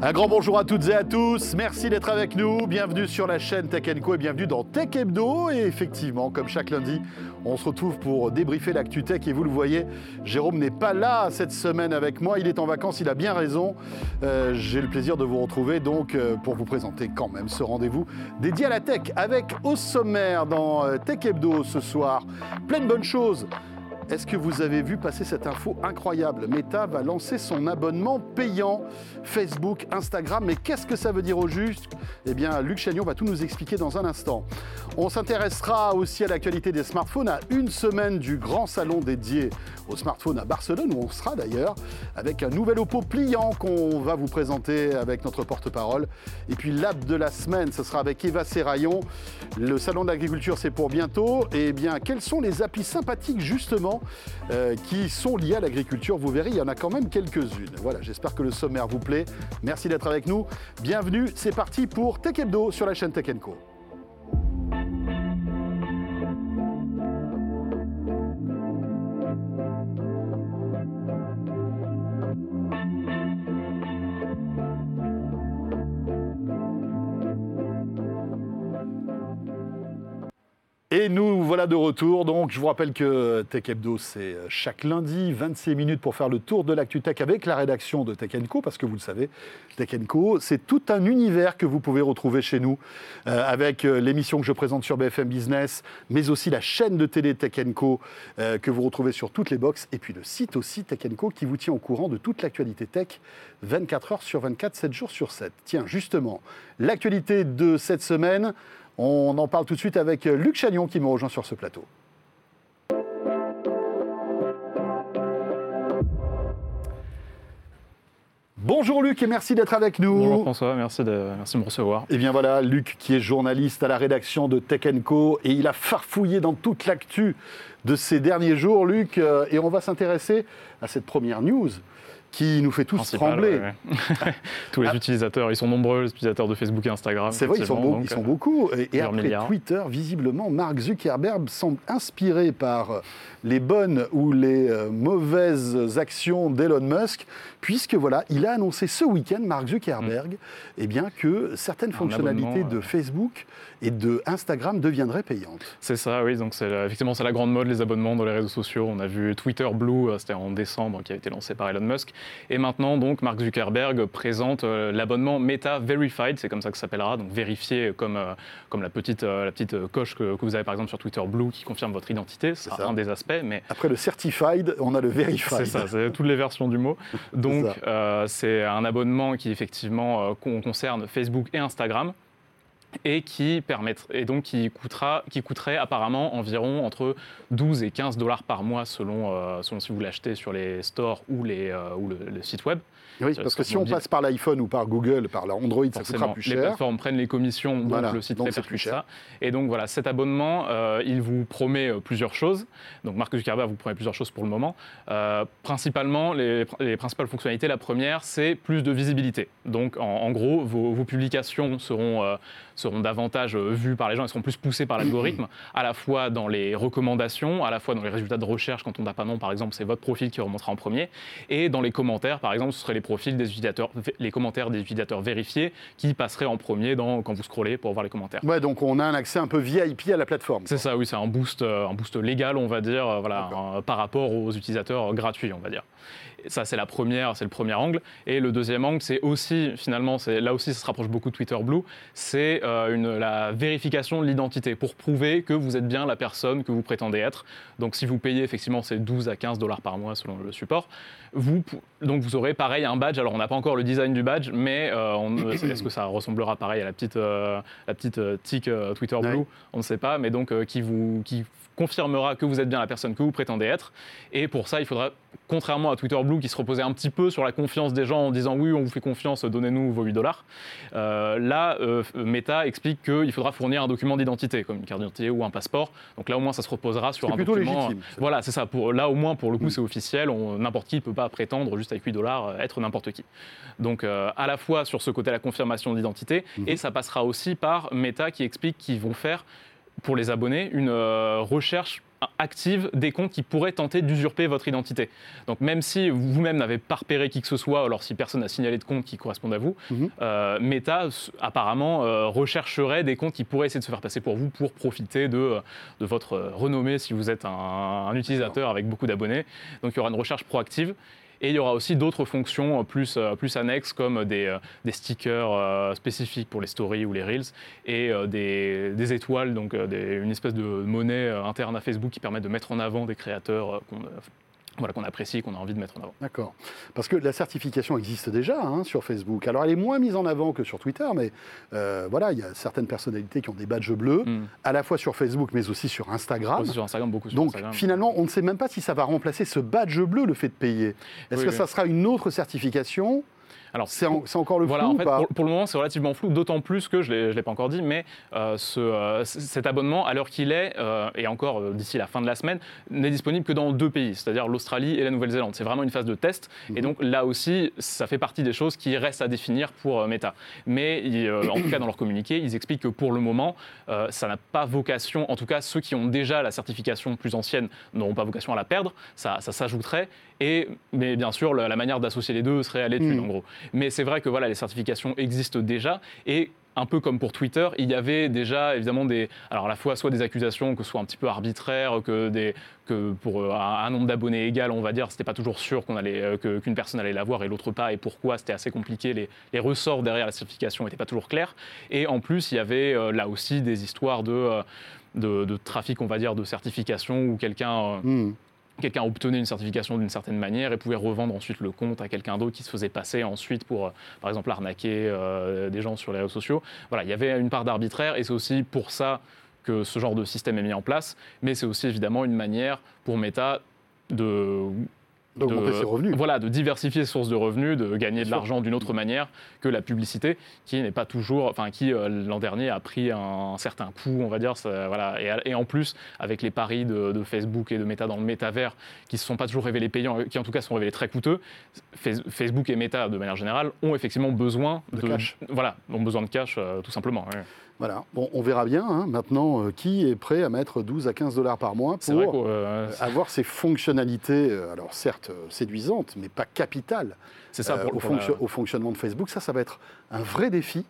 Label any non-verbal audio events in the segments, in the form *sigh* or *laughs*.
Un grand bonjour à toutes et à tous, merci d'être avec nous, bienvenue sur la chaîne Tech Co et bienvenue dans Tech Hebdo. Et effectivement, comme chaque lundi, on se retrouve pour débriefer l'actu tech et vous le voyez, Jérôme n'est pas là cette semaine avec moi, il est en vacances, il a bien raison. Euh, J'ai le plaisir de vous retrouver donc euh, pour vous présenter quand même ce rendez-vous dédié à la tech avec au sommaire dans euh, Tech Hebdo ce soir, plein de bonnes choses. Est-ce que vous avez vu passer cette info incroyable? Meta va lancer son abonnement payant Facebook, Instagram. Mais qu'est-ce que ça veut dire au juste? Eh bien, Luc Chagnon va tout nous expliquer dans un instant. On s'intéressera aussi à l'actualité des smartphones à une semaine du grand salon dédié aux smartphones à Barcelone, où on sera d'ailleurs, avec un nouvel Oppo pliant qu'on va vous présenter avec notre porte-parole. Et puis l'app de la semaine, ce sera avec Eva Serraillon. Le salon de l'agriculture, c'est pour bientôt. Et eh bien, quelles sont les applis sympathiques justement euh, qui sont liées à l'agriculture. Vous verrez, il y en a quand même quelques-unes. Voilà, j'espère que le sommaire vous plaît. Merci d'être avec nous. Bienvenue, c'est parti pour Tech Hebdo sur la chaîne Tech Co. de retour. Donc, je vous rappelle que Tech Hebdo, c'est euh, chaque lundi, 26 minutes pour faire le tour de l'actu tech avec la rédaction de Tech Co, parce que vous le savez, Tech Co, c'est tout un univers que vous pouvez retrouver chez nous, euh, avec euh, l'émission que je présente sur BFM Business, mais aussi la chaîne de télé Tech Co, que vous retrouvez sur toutes les boxes, et puis le site aussi Tech Co, qui vous tient au courant de toute l'actualité tech, 24 heures sur 24, 7 jours sur 7. Tiens, justement, l'actualité de cette semaine, on en parle tout de suite avec Luc Chagnon qui me rejoint sur ce plateau. Bonjour Luc et merci d'être avec nous. Bonjour François, merci de, merci de me recevoir. Et eh bien voilà, Luc qui est journaliste à la rédaction de Tech Co et il a farfouillé dans toute l'actu de ces derniers jours, Luc, euh, et on va s'intéresser à cette première news qui nous fait tous trembler. *laughs* *laughs* tous les ah. utilisateurs, ils sont nombreux, les utilisateurs de Facebook et Instagram. C'est vrai, ils sont, ils sont beaucoup. Et, après Twitter, visiblement, Mark Zuckerberg semble inspiré par euh, les bonnes ou les euh, mauvaises actions d'Elon Musk, puisque voilà, il a annoncé ce week-end, Mark Zuckerberg, mm. eh bien, que certaines fonctionnalités de Facebook et de Instagram deviendraient payantes. C'est ça, oui. Donc effectivement c'est la grande mode les abonnements dans les réseaux sociaux. On a vu Twitter Blue, euh, c'était en décembre, qui a été lancé par Elon Musk. Et maintenant, donc, Mark Zuckerberg présente euh, l'abonnement Meta Verified, c'est comme ça que ça s'appellera, donc vérifié comme, euh, comme la petite, euh, la petite coche que, que, vous avez par exemple sur Twitter Blue qui confirme votre identité. C'est un des aspects. Mais... Après le certified, on a le verified. C'est ça, c'est toutes les versions du mot. Donc, *laughs* c'est un abonnement qui effectivement concerne Facebook et Instagram et qui et donc qui coûtera, qui coûterait apparemment environ entre 12 et 15 dollars par mois selon, selon si vous l'achetez sur les stores ou, les, ou le, site web. Oui, parce que si on passe par l'iPhone ou par Google, par l'Android, ça coûtera plus cher. Les plateformes prennent les commissions, donc le site fait plus cher. Et donc voilà, cet abonnement, euh, il vous promet euh, plusieurs choses. Donc Mark Zuckerberg vous promet plusieurs choses pour le moment. Euh, principalement, les, principales fonctionnalités, la première, c'est plus de visibilité. Donc en, gros, vos, publications seront, seront davantage vues par les gens, elles seront plus poussées par l'algorithme, à la fois dans les recommandations, à la fois dans les résultats de recherche, quand on n'a pas nom, par exemple, c'est votre profil qui remontera en premier, et dans les commentaires, par exemple, ce seraient les profils des utilisateurs, les commentaires des utilisateurs vérifiés qui passeraient en premier dans, quand vous scrollez pour voir les commentaires. Ouais, donc on a un accès un peu VIP à la plateforme. C'est ça, oui, c'est un boost, euh, un boost légal, on va dire, euh, voilà, par rapport aux utilisateurs gratuits, on va dire. Ça, c'est la première, c'est le premier angle. Et le deuxième angle, c'est aussi, finalement, là aussi, ça se rapproche beaucoup de Twitter Blue, c'est euh, la vérification de l'identité pour prouver que vous êtes bien la personne que vous prétendez être. Donc, si vous payez effectivement ces 12 à 15 dollars par mois selon le support, vous, donc vous aurez pareil un badge. Alors, on n'a pas encore le design du badge, mais euh, *coughs* est-ce que ça ressemblera pareil à la petite, euh, la petite tic Twitter Blue? On ne sait pas, mais donc qui vous qui confirmera que vous êtes bien la personne que vous prétendez être. Et pour ça, il faudra, contrairement à Twitter Blue qui se reposait un petit peu sur la confiance des gens en disant oui, on vous fait confiance, donnez-nous vos 8 dollars, euh, là, euh, Meta explique qu'il faudra fournir un document d'identité, comme une carte d'identité ou un passeport. Donc là, au moins, ça se reposera sur un document. Légitime, voilà, c'est ça. Pour, là, au moins, pour le coup, mm. c'est officiel. N'importe qui peut pas prétendre, juste avec 8 dollars, euh, être n'importe qui. Donc, à la fois sur ce côté, la confirmation d'identité, mm-hmm. et ça passera aussi par Meta qui explique qu'ils vont faire pour les abonnés une euh, recherche active des comptes qui pourraient tenter d'usurper votre identité. Donc même si vous-même n'avez pas repéré qui que ce soit, alors si personne n'a signalé de compte qui correspondent à vous, mhm. euh, Meta apparemment euh, rechercherait des comptes qui pourraient essayer de se faire passer pour vous pour profiter de, de votre renommée si vous êtes un, un utilisateur avec beaucoup d'abonnés. Donc il y aura une recherche proactive. Et il y aura aussi d'autres fonctions plus, euh, plus annexes comme des, euh, stickers euh, spécifiques pour les stories ou les reels et des, des, étoiles, donc une espèce de monnaie interne à Facebook qui permet de mettre en avant des créateurs voilà, qu'on apprécie, qu'on a envie de mettre en avant. D'accord. Parce que la certification existe déjà hein, sur Facebook. Alors elle est moins mise en avant que sur Twitter, mais euh, voilà, il y a certaines personnalités qui ont des badges bleus, hmm. à la fois sur Facebook, mais aussi sur Instagram. Aussi sur Instagram, beaucoup sur Donc Instagram. finalement, on ne sait même pas si ça va remplacer ce badge bleu, le fait de payer. Est-ce que ça sera une autre certification alors, c'est encore le flou voilà, en fait, pour, le moment, c'est relativement flou, d'autant plus que, je ne l'ai pas encore dit, mais euh, ce, euh, cet abonnement, à l'heure qu'il est, euh, et encore d'ici la fin de la semaine, n'est disponible que dans deux pays, c'est-à-dire l'Australie et la Nouvelle-Zélande. C'est vraiment une phase de test, et mhm. donc là aussi, ça fait partie des choses qui restent à définir pour Meta. Mais en tout cas, dans leur communiqué, ils expliquent que pour le moment, ça n'a pas vocation, en tout cas, ceux qui ont déjà la certification plus ancienne n'auront pas vocation à la perdre, ça, ça s'ajouterait, et, mais bien sûr, la, manière d'associer les deux serait à l'étude, mhm. en gros. Mais c'est vrai que voilà, les certifications existent déjà et un peu comme pour Twitter, il y avait déjà évidemment des, alors à la fois soit des accusations que ce soit un petit peu arbitraires, que, des, que pour euh, un, nombre d'abonnés égal, on va dire, c'était pas toujours sûr qu'on allait, euh, qu'une personne allait l'avoir et l'autre pas, et pourquoi c'était assez compliqué, les, ressorts derrière la certification n'étaient pas toujours clairs. Et en plus, il y avait euh, là aussi des histoires de, de, trafic, on va dire, de certification où quelqu'un hmm quelqu'un obtenait une certification d'une certaine manière et pouvait revendre ensuite le compte à quelqu'un d'autre qui se faisait passer ensuite pour, euh, par exemple, arnaquer euh, des gens sur les réseaux sociaux. Voilà, il y avait une part d'arbitraire et c'est aussi pour ça que ce genre de système est mis en place, mais c'est aussi évidemment une manière pour Meta de d'augmenter ses revenus. Voilà, de diversifier ses sources de revenus, de gagner de l'argent d'une autre manière que la publicité, qui n'est pas toujours, enfin, qui euh, l'an dernier a pris un, certain coup, on va dire. voilà, et, en plus, avec les paris de, Facebook et de Meta dans le métavers, qui ne se sont pas toujours révélés payants, qui en tout cas sont révélés très coûteux, Facebook et Meta, de manière générale, ont effectivement besoin de, cash. Voilà, ont besoin de cash, euh, tout simplement. Voilà, bon, on verra bien hein, maintenant euh, qui est prêt à mettre 12 à 15 dollars par mois pour euh, avoir ces fonctionnalités, euh, alors certes séduisantes, mais pas capitales, ça, pour, au, fonctionnement de Facebook. Ça, ça va être un vrai défi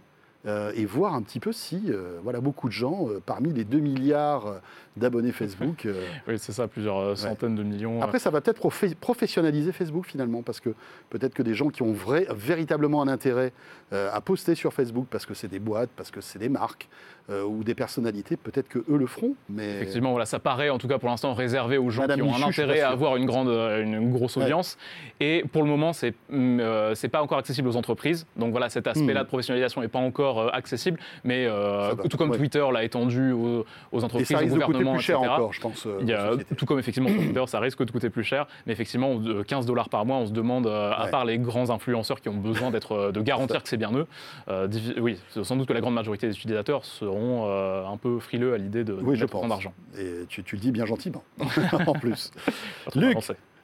euh, et voir un petit peu si euh, voilà, beaucoup de gens, euh, parmi les 2 milliards d'abonnés *laughs* Facebook. oui, c'est ça, plusieurs centaines de millions. Après, ça va peut-être professionnaliser Facebook finalement, parce que peut-être que des gens qui ont vrai, véritablement un intérêt à poster sur Facebook, parce que c'est des boîtes, parce que c'est des marques, ou des personnalités, peut-être que eux le feront. Mais... Effectivement, voilà, ça paraît en tout cas pour l'instant réservé aux gens qui ont un intérêt à avoir une, grande, une grosse audience. Et pour le moment, c'est n'est mm, pas encore accessible aux entreprises. Donc voilà, cet aspect-là hmm. de professionnalisation n'est pas encore euh, accessible, mais euh, tout comme Twitter l'a étendu aux, entreprises, aux plus cher encore, je pense. Euh, il y a, tout comme effectivement Twitter, ça risque de coûter plus cher, mais effectivement, 15 dollars par mois, on se demande, à part les grands influenceurs qui ont besoin d'être, de *laughs* garantir que c'est bien eux, oui, sans doute que la grande majorité des utilisateurs seront un peu frileux à l'idée de, oui, prendre d'argent. Et tu, tu, le dis bien gentiment, *laughs* *laughs* en plus. Luc,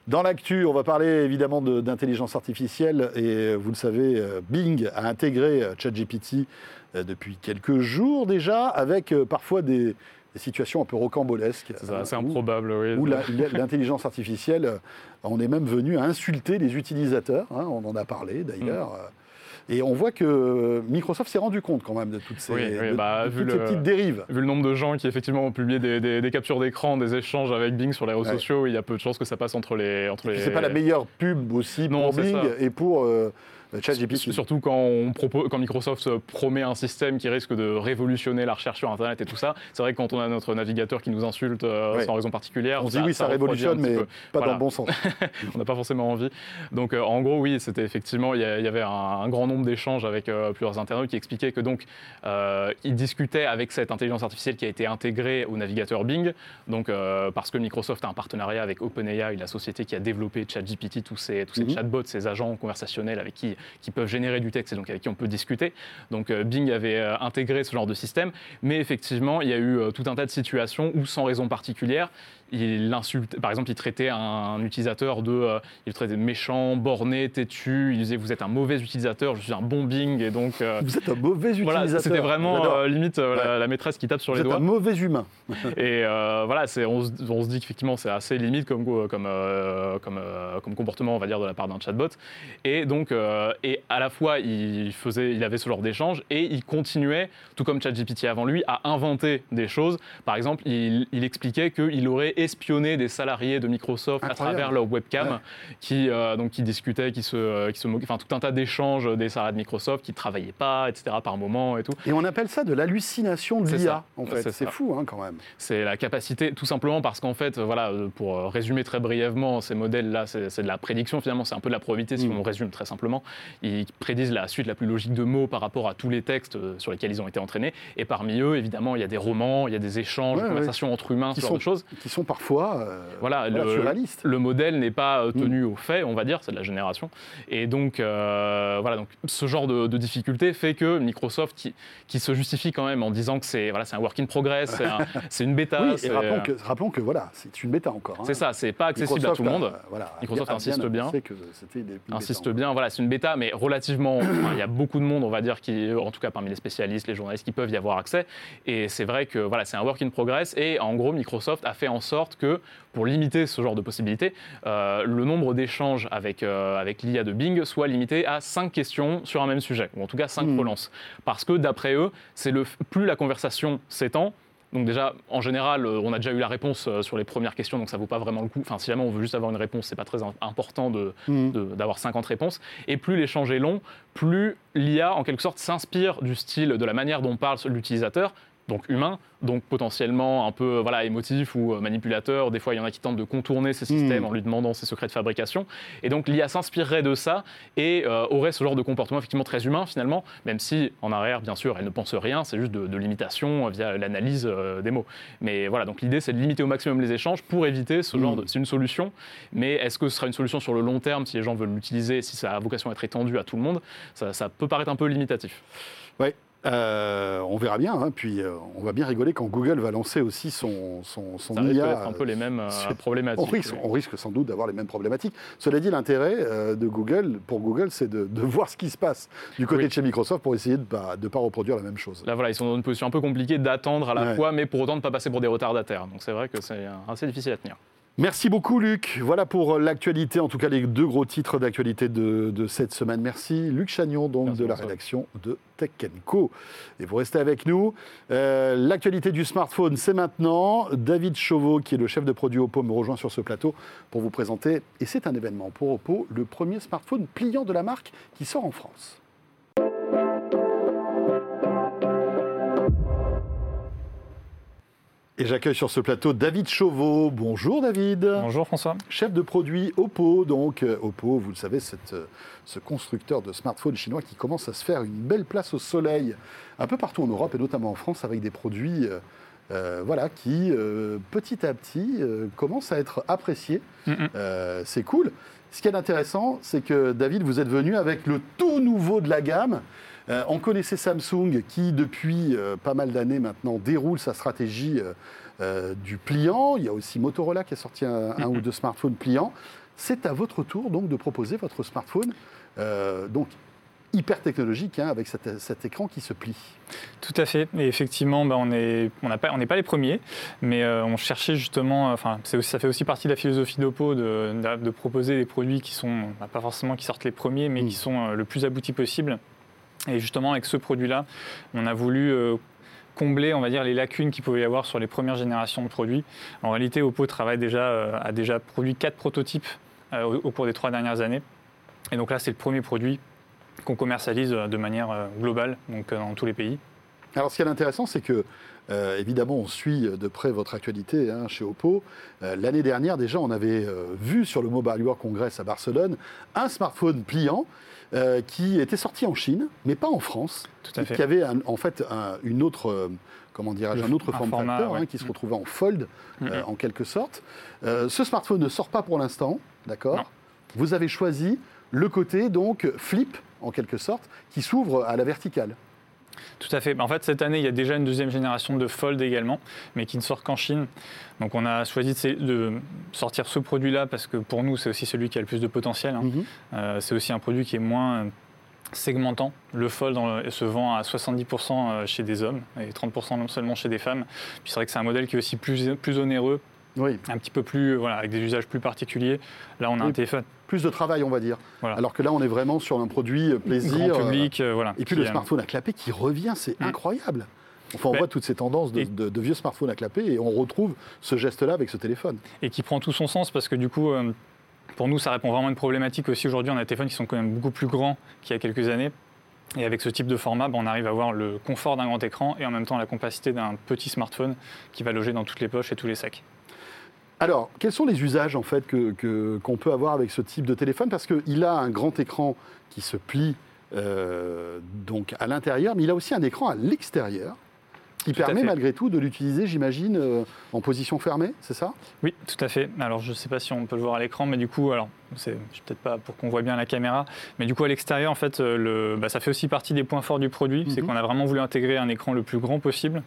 dans l'actu, on va parler évidemment d'intelligence artificielle et vous le savez, euh, Bing a intégré euh, ChatGPT euh, depuis quelques jours déjà, avec parfois des, situations un peu rocambolesques. C'est improbable, oui. Où l'intelligence artificielle, on est même venu à insulter les utilisateurs, hein, on en a parlé d'ailleurs. Mm. Et on voit que Microsoft s'est rendu compte quand même de toutes ces, bah, petites dérives. Vu le nombre de gens qui effectivement ont publié des, captures d'écran, des échanges avec Bing sur les réseaux sociaux, il y a peu de chances que ça passe entre les. Entre les... C'est pas la meilleure pub aussi pour Bing et pour. Euh, Surtout quand, on propose, quand Microsoft promet un système qui risque de révolutionner la recherche sur Internet et tout ça, c'est vrai que quand on a notre navigateur qui nous insulte euh, sans raison particulière, on se dit oui, ça, révolutionne, mais pas dans le bon sens. *laughs* on n'a pas forcément envie. Donc euh, en gros, oui, c'était effectivement, il y, avait un, grand nombre d'échanges avec euh, plusieurs internautes qui expliquaient que donc ils discutaient avec cette intelligence artificielle qui a été intégrée au navigateur Bing, donc parce que Microsoft a un partenariat avec OpenAI, la société qui a développé ChatGPT, tous ces, tous ces mhm. chatbots, ces agents conversationnels avec qui qui peuvent générer du texte et donc avec qui on peut discuter. Donc Bing avait intégré ce genre de système, mais effectivement, il y a eu tout un tas de situations où, sans raison particulière, il insulte, par exemple, il traitait un, utilisateur de, euh, il traitait méchant, borné, têtu. Il disait vous êtes un mauvais utilisateur, je suis un bon Bing et donc. Euh, vous êtes un mauvais utilisateur. C'était vraiment euh, limite la, maîtresse qui tape sur les doigts. Vous êtes un mauvais humain. *laughs* et voilà, c'est, on, on, se dit qu'effectivement c'est assez limite comme comme comme, comme comportement, on va dire, de la part d'un chatbot. Et donc, et à la fois il faisait, il avait ce genre d'échange et il continuait, tout comme ChatGPT avant lui, à inventer des choses. Par exemple, il, il expliquait qu'il aurait espionner des salariés de Microsoft à travers leur webcam, qui, euh, donc, qui discutaient, qui se, euh, qui se moquaient, enfin tout un tas d'échanges des salariés de Microsoft qui ne travaillaient pas, etc. par moment et tout. Et on appelle ça de l'hallucination de l'IA, en fait. C'est fou, hein, quand même. C'est la capacité, tout simplement parce qu'en fait, voilà, euh, pour résumer très brièvement, ces modèles-là, c'est de la prédiction, finalement, c'est un peu de la probabilité si mm. on résume très simplement. Ils prédisent la suite la plus logique de mots par rapport à tous les textes sur lesquels ils ont été entraînés. Et parmi eux, évidemment, il y a des romans, il y a des échanges, des conversations entre humains, ce genre de choses. Qui sont parfois euh, voilà, le, le, modèle n'est pas euh, tenu mm. au fait, on va dire, c'est de la génération. Et donc, euh, voilà, donc ce genre de, difficulté fait que Microsoft, qui, qui, se justifie quand même en disant que c'est voilà, un work in progress, c'est *laughs* une bêta. Oui, et rappelons que, rappelons que voilà, c'est une bêta encore. Hein. C'est ça, c'est pas accessible à tout le monde. Microsoft insiste bien. Que insiste bien, voilà, c'est une bêta, mais relativement, il y a beaucoup de monde, on va dire, qui, en tout cas parmi les spécialistes, les journalistes, qui peuvent y avoir accès. Et c'est vrai que voilà, c'est un work in progress. Et en gros, Microsoft a fait en sorte que pour limiter ce genre de possibilités, euh, le nombre d'échanges avec, euh, avec l'IA de Bing soit limité à 5 questions sur un même sujet, ou en tout cas 5 hmm. relances. Parce que d'après eux, c'est le, plus la conversation s'étend, donc déjà, en général, euh, on a déjà eu la réponse sur les premières questions, donc ça vaut pas vraiment le coup. Enfin, si jamais on veut juste avoir une réponse, c'est pas très important hmm. d'avoir de, 50 réponses. Et plus l'échange est long, plus l'IA, en quelque sorte, s'inspire du style, de la manière dont parle l'utilisateur, donc humain, donc potentiellement un peu voilà, émotif ou euh, manipulateur. Des fois, il y en a qui tentent de contourner ces systèmes hmm. en lui demandant ses secrets de fabrication. Et donc l'IA s'inspirerait de ça et euh, aurait ce genre de comportement effectivement très humain finalement, même si en arrière, bien sûr, elle ne pense rien, c'est juste de, l'imitation via l'analyse euh, des mots. Mais voilà, donc l'idée, c'est de limiter au maximum les échanges pour éviter ce genre hmm. de... C'est une solution, mais est-ce que ce sera une solution sur le long terme si les gens veulent l'utiliser, si ça a vocation à être étendu à tout le monde? Ça, ça peut paraître un peu limitatif. Oui, euh, on verra bien, hein, puis euh, on va bien rigoler quand Google va lancer aussi son, son, son Ça IA. un peu les mêmes euh, problématiques. On risque, sans doute d'avoir les mêmes problématiques. Cela dit, l'intérêt de Google, pour Google, c'est de, voir ce qui se passe du côté de chez Microsoft pour essayer de ne pas, pas, reproduire la même chose. Là, voilà, ils sont dans une position un peu compliquée d'attendre à la fois, mais pour autant de ne pas passer pour des retardataires. Donc c'est vrai que c'est assez difficile à tenir. Merci beaucoup Luc. Voilà pour l'actualité, en tout cas les deux gros titres d'actualité de, cette semaine. Merci Luc Chagnon, donc de la rédaction de Tech Co. Et vous restez avec nous. Euh, l'actualité du smartphone, c'est maintenant. David Chauveau, qui est le chef de produit Oppo, me rejoint sur ce plateau pour vous présenter, et c'est un événement pour Oppo, le premier smartphone pliant de la marque qui sort en France. Et j'accueille sur ce plateau David Chauveau. Bonjour David. Bonjour François. Chef de produit Oppo. Donc euh, Oppo, vous le savez, c'est euh, ce constructeur de smartphones chinois qui commence à se faire une belle place au soleil un peu partout en Europe et notamment en France avec des produits euh, voilà, qui petit à petit commencent à être appréciés. c'est cool. Ce qui est intéressant, c'est que David, vous êtes venu avec le tout nouveau de la gamme. Euh, on connaissait Samsung qui, depuis euh, pas mal d'années maintenant, déroule sa stratégie euh, du pliant. Il y a aussi Motorola qui a sorti un, ou deux smartphones pliants. C'est à votre tour donc de proposer votre smartphone. donc hyper technologique hein, avec cet, écran qui se plie. Tout à fait. Et effectivement, bah, on n'est on pas, pas les premiers, mais on cherchait justement, enfin, ça fait aussi partie de la philosophie d'Oppo de, proposer des produits qui sont, bah, pas forcément qui sortent les premiers, mais mm. qui sont le plus aboutis possible. Et justement, avec ce produit-là, on a voulu euh, combler, on va dire, les lacunes qu'il pouvait y avoir sur les premières générations de produits. En réalité, Oppo travaille déjà, euh, a déjà produit quatre prototypes euh, au, cours des trois dernières années. Et donc là, c'est le premier produit qu'on commercialise de manière globale, donc dans tous les pays. Alors, ce qui est intéressant, c'est que évidemment, on suit de près votre actualité hein, chez Oppo. L'année dernière, déjà, on avait vu sur le Mobile World Congress à Barcelone un smartphone pliant euh, qui était sorti en Chine, mais pas en France. Tout à fait. Qui avait en fait une autre, euh, comment dirais un autre form factor hein, qui se retrouvait en fold euh, en quelque sorte. ce smartphone ne sort pas pour l'instant, d'accord Vous avez choisi le côté donc flip en quelque sorte, qui s'ouvre à la verticale. Tout à fait. En fait, cette année, il y a déjà une deuxième génération de Fold également, mais qui ne sort qu'en Chine. Donc, on a choisi de sortir ce produit-là parce que pour nous, c'est aussi celui qui a le plus de potentiel. Hein. Mhm. Euh, c'est aussi un produit qui est moins segmentant. Le Fold se vend à 70% euh, chez des hommes et 30% seulement chez des femmes. Puis c'est vrai que c'est un modèle qui est aussi plus, plus onéreux, oui. un petit peu plus, voilà, avec des usages plus particuliers. Là, on a un téléphone. Plus de travail, on va dire. Alors que là, on est vraiment sur un produit euh, plaisir. Grand public, euh, voilà. Et puis le smartphone à clapper qui revient, c'est mm. incroyable. Enfin, on ben, voit toutes ces tendances de, vieux smartphones à clapper et on retrouve ce geste-là avec ce téléphone. Et qui prend tout son sens parce que du coup, pour nous, ça répond vraiment à une problématique aussi. Aujourd'hui, on a des téléphones qui sont quand même beaucoup plus grands qu'il y a quelques années. Et avec ce type de format, ben, on arrive à avoir le confort d'un grand écran et en même temps la compacité d'un petit smartphone qui va loger dans toutes les poches et tous les sacs. Alors, quels sont les usages en fait qu'on peut avoir avec ce type de téléphone? Parce qu'il a un grand écran qui se plie euh, donc à l'intérieur, mais il a aussi un écran à l'extérieur qui permet malgré tout de l'utiliser, j'imagine, euh, en position fermée, c'est ça? Oui, tout à fait. Alors je ne sais pas si on peut le voir à l'écran, mais du coup, alors c'est peut-être pas pour qu'on voit bien la caméra, mais du coup à l'extérieur, en fait, euh, le, bah, ça fait aussi partie des points forts du produit, c'est mhm. qu'on a vraiment voulu intégrer un écran le plus grand possible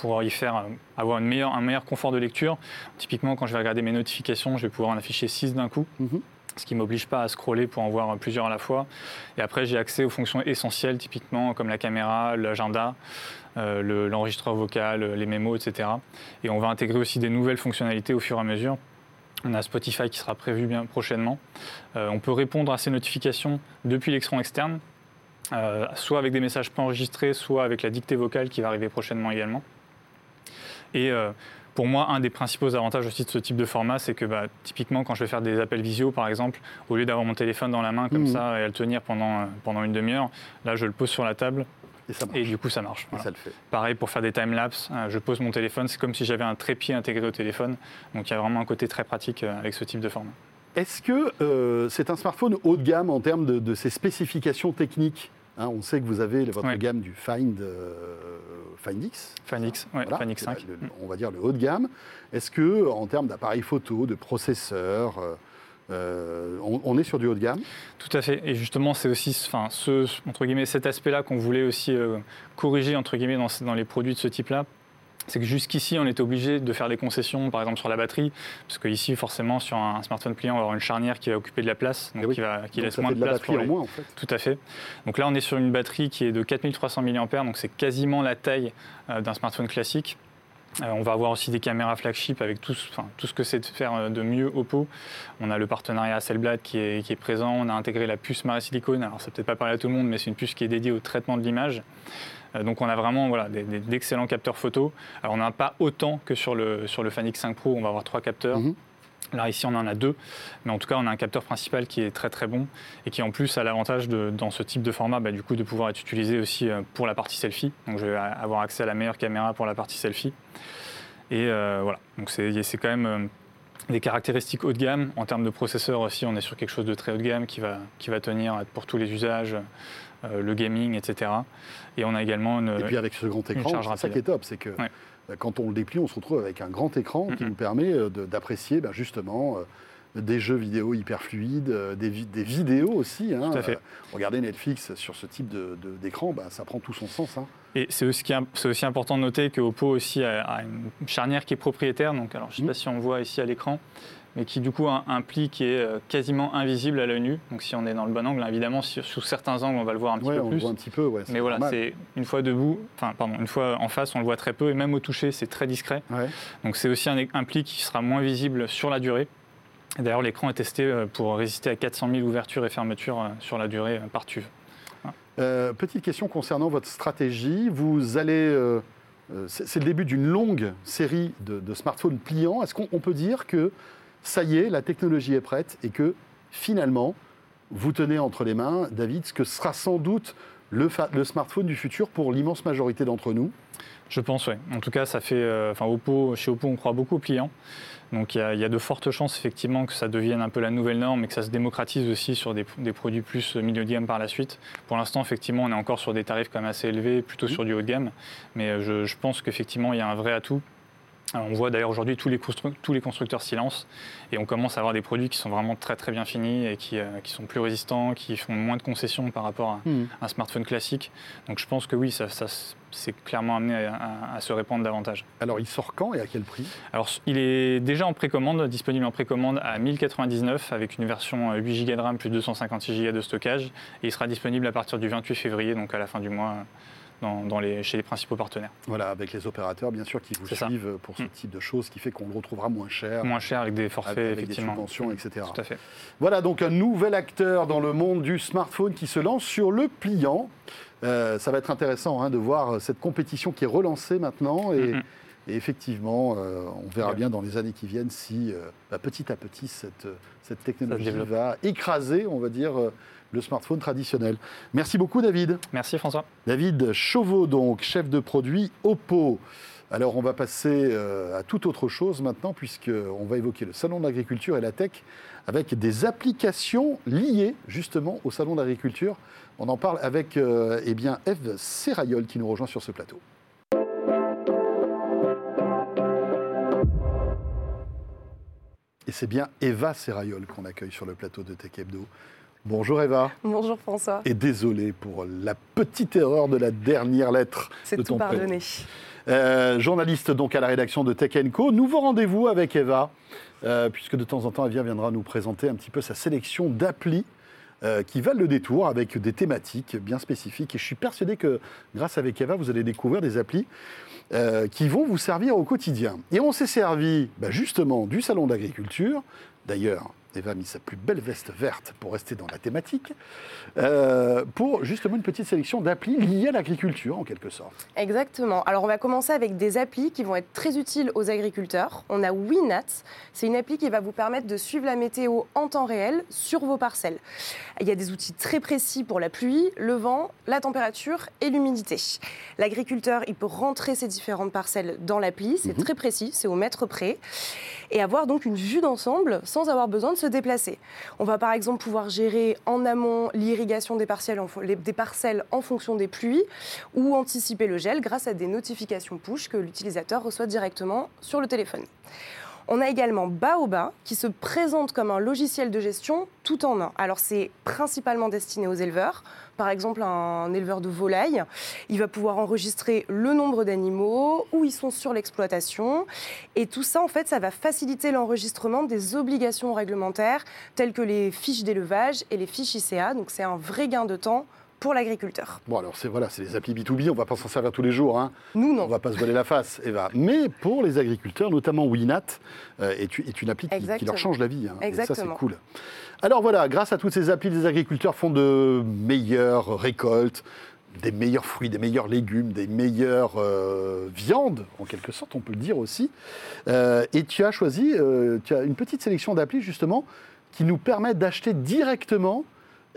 pour y faire euh, avoir une meilleure, un meilleur confort de lecture. Typiquement, quand je vais regarder mes notifications, je vais pouvoir en afficher 6 d'un coup. Mhm ce qui ne m'oblige pas à scroller pour en voir plusieurs à la fois. Et après, j'ai accès aux fonctions essentielles, typiquement comme la caméra, l'agenda, euh, l'enregistreur vocal, les mémos, etc. Et on va intégrer aussi des nouvelles fonctionnalités au fur et à mesure. On a Spotify qui sera prévu bien prochainement. Euh, on peut répondre à ces notifications depuis l'écran externe, euh, soit avec des messages préenregistrés, soit avec la dictée vocale qui va arriver prochainement également. Et pour moi, un des principaux avantages aussi de ce type de format, c'est que bah, typiquement, quand je vais faire des appels visio, par exemple, au lieu d'avoir mon téléphone dans la main comme mmh. ça et à le tenir pendant, euh, pendant une demi-heure, là, je le pose sur la table. Et, du coup, ça marche. ça le fait. Pareil pour faire des time-lapse, euh, je pose mon téléphone, c'est comme si j'avais un trépied intégré au téléphone. Donc il y a vraiment un côté très pratique euh, avec ce type de format. Est-ce que c'est un smartphone haut de gamme en termes de, de ses spécifications techniques? Hein, On sait que vous avez votre gamme du Find Find X. Find X, ouais, Find X 5. on va dire le haut de gamme. Est-ce que, en termes d'appareil photo, de processeur, euh, euh, on, est sur du haut de gamme? Tout à fait. Et justement, c'est aussi enfin, ce, entre guillemets, cet aspect-là qu'on voulait aussi euh, corriger entre guillemets, dans, dans, les produits de ce type-là c'est que jusqu'ici, on était obligé de faire des concessions, par exemple sur la batterie, parce qu'ici, forcément, sur un smartphone pliant, on va avoir une charnière qui va occuper de la place, donc qui, va, qui laisse moins de, place. pour moins, en fait. Tout à fait. Donc là, on est sur une batterie qui est de 4300 mAh, donc c'est quasiment la taille euh, d'un smartphone classique. Euh, on va avoir aussi des caméras flagship avec tout, tout ce que c'est de faire euh, de mieux Oppo. On a le partenariat Hasselblad qui est, qui est présent. On a intégré la puce Mara Silicone. Alors, ça peut-être pas parler à tout le monde, mais c'est une puce qui est dédiée au traitement de l'image. Euh, donc on a vraiment voilà, d'excellents capteurs photo. Alors on n'en a pas autant que sur le, sur le Fan 5 Pro, on va avoir trois capteurs. Mhm. Là, ici, on en a deux, mais en tout cas, on a un capteur principal qui est très très bon et qui en plus a l'avantage dans ce type de format, bah, du coup, de pouvoir être utilisé aussi euh, pour la partie selfie. Donc, je vais avoir accès à la meilleure caméra pour la partie selfie. Et euh, voilà, donc c'est quand même des caractéristiques haut de gamme. En termes de processeur aussi, on est sur quelque chose de très haut de gamme qui va, qui va tenir pour tous les usages. Euh, le gaming, etc. Et on a également une. Et puis avec ce grand écran, c'est ça qui est top, c'est que bah, quand on le déplie, on se retrouve avec un grand écran qui nous permet euh, d'apprécier bah, justement euh, des jeux vidéo hyper fluides, des, des vidéos aussi. Hein. Tout à fait. regardez Netflix sur ce type d'écran, bah, ça prend tout son sens. Hein. Et c'est aussi, aussi, important de noter que Oppo aussi a, une charnière qui est propriétaire. Donc, alors, je ne sais mmh. pas si on voit ici à l'écran, mais qui du coup a un pli qui est euh, quasiment invisible à l'œil nu. Donc si on est dans le bon angle, évidemment, sous certains angles, on va le voir un petit peu on plus. Voit un petit peu, mais voilà, c'est une fois debout, enfin pardon, une fois en face, on le voit très peu, et même au toucher, c'est très discret. Donc c'est aussi un, un, pli qui sera moins visible sur la durée. D'ailleurs, l'écran est testé euh, pour résister à 400 000 ouvertures et fermetures euh, sur la durée par TUV. petite question concernant votre stratégie. Vous allez c'est le début d'une longue série de, de smartphones pliants. Est-ce qu'on peut dire que ça y est, la technologie est prête et que finalement, vous tenez entre les mains, David, ce que sera sans doute le, smartphone du futur pour l'immense majorité d'entre nous? Je pense, oui. En tout cas, ça fait, euh, enfin, Oppo, chez Oppo, on croit beaucoup aux clients. Donc il y, a de fortes chances effectivement que ça devienne un peu la nouvelle norme et que ça se démocratise aussi sur des, produits plus milieu de gamme par la suite. Pour l'instant, effectivement, on est encore sur des tarifs quand même assez élevés, plutôt mmh. sur du haut de gamme. Mais euh, je pense qu'effectivement, il y a un vrai atout on voit d'ailleurs aujourd'hui tous les, tous les constructeurs silence et on commence à avoir des produits qui sont vraiment très très bien finis et qui, euh, qui sont plus résistants, qui font moins de concessions par rapport à hmm. un smartphone classique. Donc je pense que oui, ça, ça c'est clairement amené à, se répandre davantage. Alors il sort quand et à quel prix? Alors il est déjà en précommande, disponible en précommande à 1099 avec une version 8 Go de RAM plus 256 Go de stockage et il sera disponible à partir du 28 février, donc à la fin du mois dans, les, chez les principaux partenaires. Voilà, avec les opérateurs, bien sûr, qui vous suivent pour ce mm. type de choses, qui fait qu'on le retrouvera moins cher. Moins cher avec des forfaits, avec, effectivement. des subventions, etc. Tout à fait. Voilà, donc un nouvel acteur dans le monde du smartphone qui se lance sur le pliant. Euh, ça va être intéressant hein, de voir cette compétition qui est relancée maintenant. Et, effectivement, euh, on verra bien dans les années qui viennent si euh, bah, petit à petit cette, cette technologie va écraser, on va dire, le smartphone traditionnel. Merci beaucoup David. Merci François. David Chauveau, donc chef de produit Oppo. Alors on va passer euh, à toute autre chose maintenant puisqu'on va évoquer le salon de l'agriculture et la tech avec des applications liées justement au salon de l'agriculture. On en parle avec euh, eh bien, Eve Serrayol qui nous rejoint sur ce plateau. Et c'est bien Eva Serrayol qu'on accueille sur le plateau de Tech Hebdo. Bonjour Eva. Bonjour François. Et désolé pour la petite erreur de la dernière lettre. C'est tout pardonné. Euh, journaliste donc à la rédaction de Tech Co. Nouveau rendez-vous avec Eva, euh, puisque de temps en temps, Eva viendra nous présenter un petit peu sa sélection d'applis euh, qui valent le détour avec des thématiques bien spécifiques. Et je suis persuadé que grâce avec Eva, vous allez découvrir des applis qui vont vous servir au quotidien. Et on s'est servi bah, justement du salon d'agriculture. D'ailleurs, Eva a mis sa plus belle veste verte pour rester dans la thématique, euh, pour justement une petite sélection d'applis liées à l'agriculture en quelque sorte. Exactement. Alors on va commencer avec des applis qui vont être très utiles aux agriculteurs. On a Winat, c'est une appli qui va vous permettre de suivre la météo en temps réel sur vos parcelles. Il y a des outils très précis pour la pluie, le vent, la température et l'humidité. L'agriculteur, il peut rentrer ses différentes parcelles dans l'appli, c'est mhm. très précis, c'est au mètre près, et avoir donc une vue d'ensemble sans avoir besoin de se déplacer. On va par exemple pouvoir gérer en amont l'irrigation des parcelles, en, des parcelles en fonction des pluies ou anticiper le gel grâce à des notifications push que l'utilisateur reçoit directement sur le téléphone. On a également Baoba qui se présente comme un logiciel de gestion tout en un. Alors c'est principalement destiné aux éleveurs. Par exemple, un éleveur de volailles, il va pouvoir enregistrer le nombre d'animaux, où ils sont sur l'exploitation. Et tout ça, en fait, ça va faciliter l'enregistrement des obligations réglementaires telles que les fiches d'élevage et les fiches ICA. Donc c'est un vrai gain de temps pour l'agriculteur. Bon, alors c'est voilà, c'est les applis B2B, on ne va pas s'en servir tous les jours. Hein. Nous, non. On ne va pas se voiler la face, *laughs* Eva. Mais pour les agriculteurs, notamment Winat, euh, est, une appli qui, leur change la vie. Hein. Et ça, c'est cool. Alors voilà, grâce à toutes ces applis, les agriculteurs font de meilleures récoltes, des meilleurs fruits, des meilleurs légumes, des meilleures euh, viandes, en quelque sorte, on peut le dire aussi. Euh, et tu as choisi, tu as une petite sélection d'applis justement qui nous permettent d'acheter directement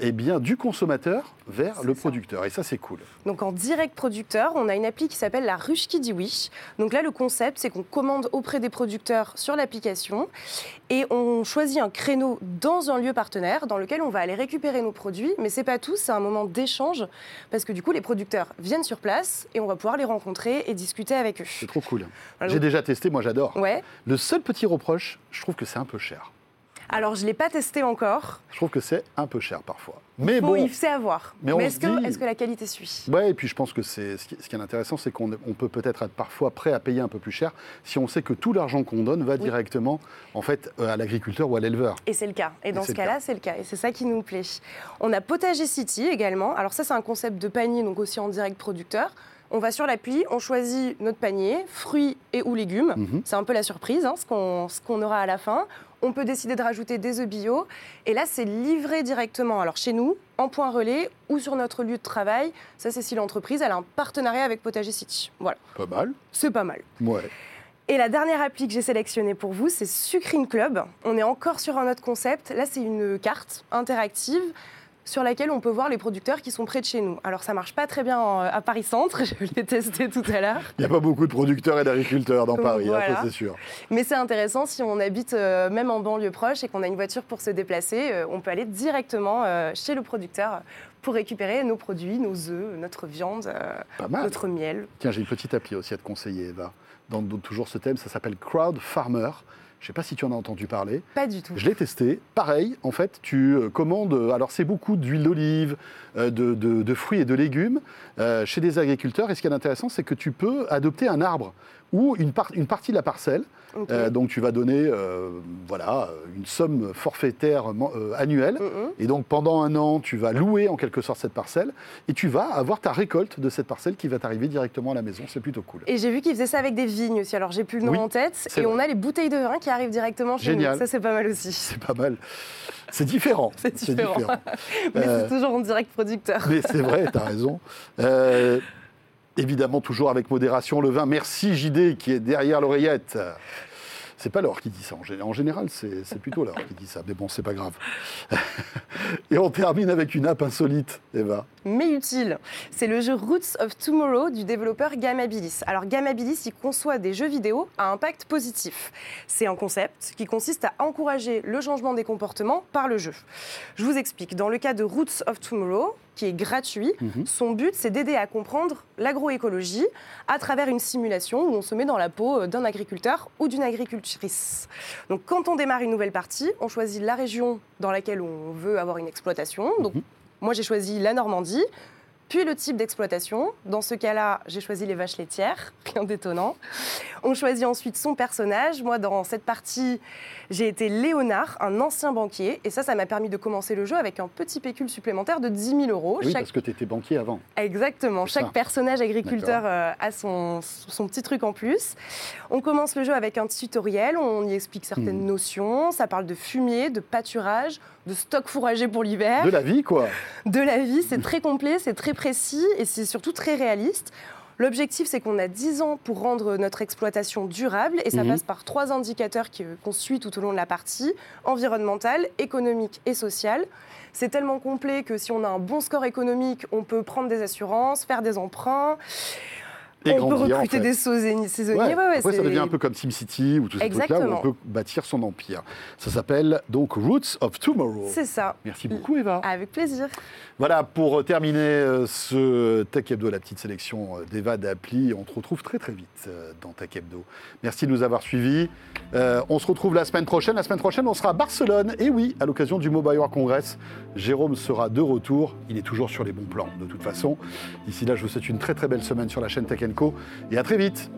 eh bien, du consommateur vers le producteur. Et ça, c'est cool. Donc, en direct producteur, on a une appli qui s'appelle la ruche qui dit oui. Donc là, le concept, c'est qu'on commande auprès des producteurs sur l'application et on choisit un créneau dans un lieu partenaire dans lequel on va aller récupérer nos produits. Mais c'est pas tout, c'est un moment d'échange parce que du coup, les producteurs viennent sur place et on va pouvoir les rencontrer et discuter avec eux. C'est trop cool. J'ai déjà testé, moi j'adore. Ouais. Le seul petit reproche, je trouve que c'est un peu cher. Alors, je ne l'ai pas testé encore. Je trouve que c'est un peu cher parfois. Mais il bon. Il sait avoir. Mais, est-ce que, la qualité suit? Oui, et puis je pense que c'est ce, qui est intéressant, c'est qu'on peut peut-être être parfois prêt à payer un peu plus cher si on sait que tout l'argent qu'on donne va directement en fait euh, à l'agriculteur ou à l'éleveur. Et c'est le cas. Et dans ce cas-là, c'est le cas. Et c'est ça qui nous plaît. On a Potager City également. Alors ça, c'est un concept de panier, donc aussi en direct producteur. On va sur l'appli, on choisit notre panier, fruits et ou légumes. Mhm. C'est un peu la surprise, hein, ce qu'on aura à la fin. On peut décider de rajouter des œufs bio. Et là, c'est livré directement. Alors chez nous, en point relais ou sur notre lieu de travail. Ça, c'est si l'entreprise a un partenariat avec Potager City. Voilà. Pas mal. C'est pas mal. Ouais. Et la dernière appli que j'ai sélectionnée pour vous, c'est Sucrine Club. On est encore sur un autre concept. Là, c'est une carte interactive sur laquelle on peut voir les producteurs qui sont près de chez nous. Alors ça marche pas très bien en- à Paris Centre, *laughs* je l'ai testé tout à l'heure, Il n'y a pas beaucoup de producteurs et d'agriculteurs dans Paris, hein, Voilà. c'est sûr. mais c'est intéressant si on habite euh, même en banlieue proche et qu'on a une voiture pour se déplacer, euh, on peut aller directement euh, chez le producteur pour récupérer nos produits, nos œufs, notre viande, notre miel. Tiens, j'ai une petite appli aussi à te conseiller, Eva. Dans, dans toujours ce thème, ça s'appelle Crowd Farmer. Je ne sais pas si tu en as entendu parler. Pas du tout. Je l'ai testé. Pareil, en fait, tu euh, commandes. euh, Alors, c'est beaucoup d'huile d'olive, euh, de, de- de fruits et de légumes euh, chez des agriculteurs. Et ce qui est intéressant, c'est que tu peux adopter un arbre ou une, par- une partie de la parcelle. Euh, donc, tu vas donner euh, voilà, une somme forfaitaire euh, annuelle. Mhm. Et donc, pendant un an, tu vas louer en quelque sorte cette parcelle. Et tu vas avoir ta récolte de cette parcelle qui va t'arriver directement à la maison. C'est plutôt cool. Et j'ai vu qu'ils faisaient ça avec des vignes aussi. Alors j'ai plus le nom Oui, en tête. Et vrai. on a les bouteilles de vin qui arrivent directement chez Génial. nous. Ça c'est pas mal aussi. C'est pas mal. C'est différent. *laughs* C'est différent. *laughs* Mais c'est toujours en direct producteur. Mais c'est vrai, tu as raison. Évidemment, toujours avec modération, le vin. Merci JD qui est derrière l'oreillette. C'est pas Laure qui dit ça. En gé- En général, c'est plutôt Laure qui dit ça. Mais bon, c'est pas grave. *laughs* Et on termine avec une app insolite, Eva. mais utile. C'est le jeu Roots of Tomorrow du développeur Gamabilis. Alors Gamabilis, il conçoit des jeux vidéo à impact positif. C'est un concept qui consiste à encourager le changement des comportements par le jeu. Je vous explique. Dans le cas de Roots of Tomorrow, qui est gratuit, Mhm. son but c'est d'aider à comprendre l'agroécologie à travers une simulation où on se met dans la peau d'un agriculteur ou d'une agricultrice. Donc quand on démarre une nouvelle partie, on choisit la région dans laquelle on veut avoir une exploitation. Donc Mhm. moi, j'ai choisi la Normandie, puis le type d'exploitation. Dans ce cas-là, j'ai choisi les vaches laitières, *laughs* rien d'étonnant. On choisit ensuite son personnage. Moi, dans cette partie, j'ai été Léonard, un ancien banquier. Et ça, ça m'a permis de commencer le jeu avec un petit pécule supplémentaire de 10 000 euros. Oui, Chaque- parce que tu étais banquier avant. Exactement. Chaque ça. personnage agriculteur euh, a son, son petit truc en plus. On commence le jeu avec un tutoriel. On y explique certaines Hmm. notions. Ça parle de fumier, de pâturage, de stock fourragé pour l'hiver De la vie, quoi. de la vie. C'est *laughs* très complet, c'est très précis et c'est surtout très réaliste. L'objectif, c'est qu'on a 10 ans pour rendre notre exploitation durable et ça Mhm. passe par trois indicateurs qui- qu'on suit tout au long de la partie, environnemental, économique et social. C'est tellement complet que si on a un bon score économique, on peut prendre des assurances, faire des emprunts, Et on peut grandir, en recruter fait. des saisonniers. saisonniers. Ouais, Après, ça devient un peu comme SimCity ou tous ces trucs-là où on peut bâtir son empire. Ça s'appelle donc Roots of Tomorrow. C'est ça. Merci beaucoup, Eva. Avec plaisir. Voilà, pour terminer euh, ce Tech Hebdo, la petite sélection euh, d'Eva d'appli, on te retrouve très très vite euh, dans Tech Hebdo. Merci de nous avoir suivis. Euh, on se retrouve la semaine prochaine. La semaine prochaine, on sera à Barcelone. Et oui, à l'occasion du Mobile World Congress, Jérôme sera de retour. Il est toujours sur les bons plans, de toute façon. D'ici là, je vous souhaite une très très belle semaine sur la chaîne Tech Et à très vite.